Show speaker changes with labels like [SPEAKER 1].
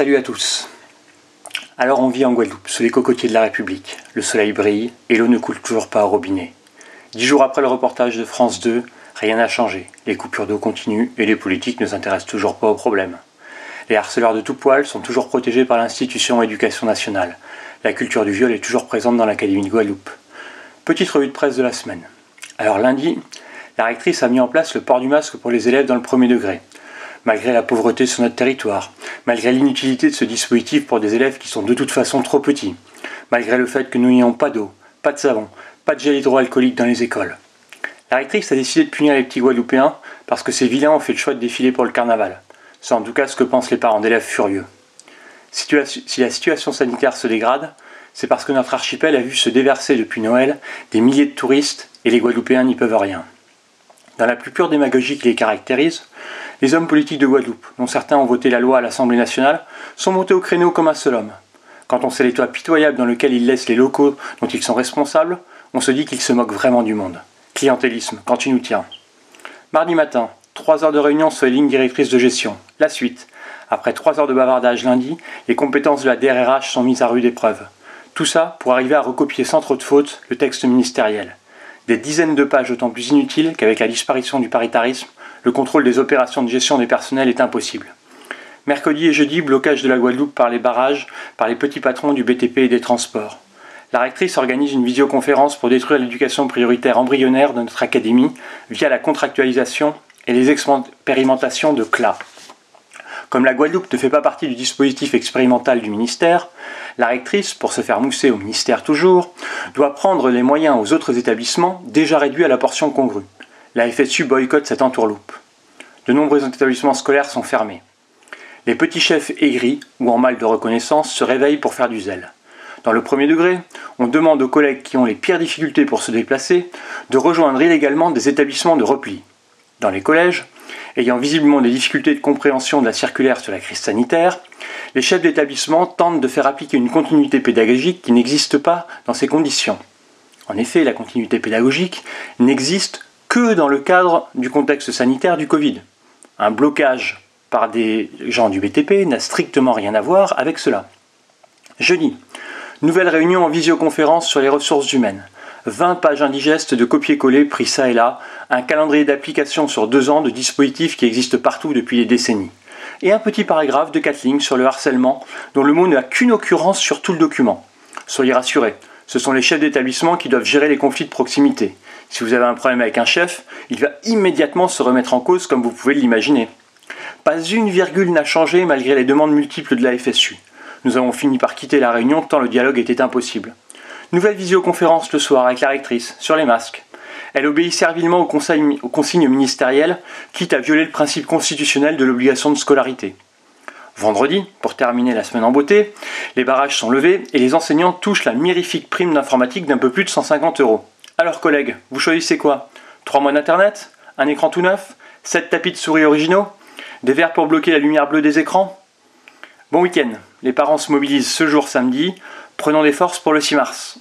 [SPEAKER 1] Salut à tous. Alors on vit en Guadeloupe, sous les cocotiers de la République. Le soleil brille et l'eau ne coule toujours pas au robinet. Dix jours après le reportage de France 2, rien n'a changé. Les coupures d'eau continuent et les politiques ne s'intéressent toujours pas au problème. Les harceleurs de tout poil sont toujours protégés par l'institution éducation nationale. La culture du viol est toujours présente dans l'Académie de Guadeloupe. Petite revue de presse de la semaine. Alors lundi, la rectrice a mis en place le port du masque pour les élèves dans le premier degré. Malgré la pauvreté sur notre territoire, malgré l'inutilité de ce dispositif pour des élèves qui sont de toute façon trop petits, malgré le fait que nous n'ayons pas d'eau, pas de savon, pas de gel hydroalcoolique dans les écoles. La rectrice a décidé de punir les petits Guadeloupéens parce que ces vilains ont fait le choix de défiler pour le carnaval. C'est en tout cas ce que pensent les parents d'élèves furieux. Si la situation sanitaire se dégrade, c'est parce que notre archipel a vu se déverser depuis Noël des milliers de touristes et les Guadeloupéens n'y peuvent rien. Dans la plus pure démagogie qui les caractérise, les hommes politiques de Guadeloupe, dont certains ont voté la loi à l'Assemblée nationale, sont montés au créneau comme un seul homme. Quand on sait les toits pitoyables dans lesquels ils laissent les locaux dont ils sont responsables, on se dit qu'ils se moquent vraiment du monde. Clientélisme, quand tu nous tiens. Mardi matin, 3 heures de réunion sur les lignes directrices de gestion. La suite. Après 3 heures de bavardage lundi, les compétences de la DRH sont mises à rude épreuve. Tout ça pour arriver à recopier sans trop de fautes le texte ministériel. Des dizaines de pages d'autant plus inutiles qu'avec la disparition du paritarisme, le contrôle des opérations de gestion des personnels est impossible. Mercredi et jeudi, blocage de la Guadeloupe par les barrages, par les petits patrons du BTP et des transports. La rectrice organise une visioconférence pour détruire l'éducation prioritaire embryonnaire de notre académie via la contractualisation et les expérimentations de CLA. Comme la Guadeloupe ne fait pas partie du dispositif expérimental du ministère, la rectrice, pour se faire mousser au ministère toujours, doit prendre les moyens aux autres établissements déjà réduits à la portion congrue la FSU boycotte cette entourloupe. De nombreux établissements scolaires sont fermés. Les petits chefs aigris ou en mal de reconnaissance se réveillent pour faire du zèle. Dans le premier degré, on demande aux collègues qui ont les pires difficultés pour se déplacer de rejoindre illégalement des établissements de repli. Dans les collèges, ayant visiblement des difficultés de compréhension de la circulaire sur la crise sanitaire, les chefs d'établissement tentent de faire appliquer une continuité pédagogique qui n'existe pas dans ces conditions. En effet, la continuité pédagogique n'existe que dans le cadre du contexte sanitaire du Covid. Un blocage par des gens du BTP n'a strictement rien à voir avec cela. Jeudi, nouvelle réunion en visioconférence sur les ressources humaines. 20 pages indigestes de copier-coller pris ça et là, un calendrier d'application sur deux ans de dispositifs qui existent partout depuis des décennies. Et un petit paragraphe de 4 lignes sur le harcèlement, dont le mot n'a qu'une occurrence sur tout le document. Soyez rassurés, ce sont les chefs d'établissement qui doivent gérer les conflits de proximité. Si vous avez un problème avec un chef, il va immédiatement se remettre en cause comme vous pouvez l'imaginer. Pas une virgule n'a changé malgré les demandes multiples de la FSU. Nous avons fini par quitter la réunion tant le dialogue était impossible. Nouvelle visioconférence le soir avec la rectrice sur les masques. Elle obéit servilement aux, consignes ministérielles, quitte à violer le principe constitutionnel de l'obligation de scolarité. Vendredi, pour terminer la semaine en beauté, les barrages sont levés et les enseignants touchent la mirifique prime d'informatique d'un peu plus de 150 euros. Alors collègues, vous choisissez quoi? 3 mois d'internet? Un écran tout neuf? 7 tapis de souris originaux? Des verres pour bloquer la lumière bleue des écrans? Bon week-end, les parents se mobilisent ce jour samedi, prenons des forces pour le 6 mars.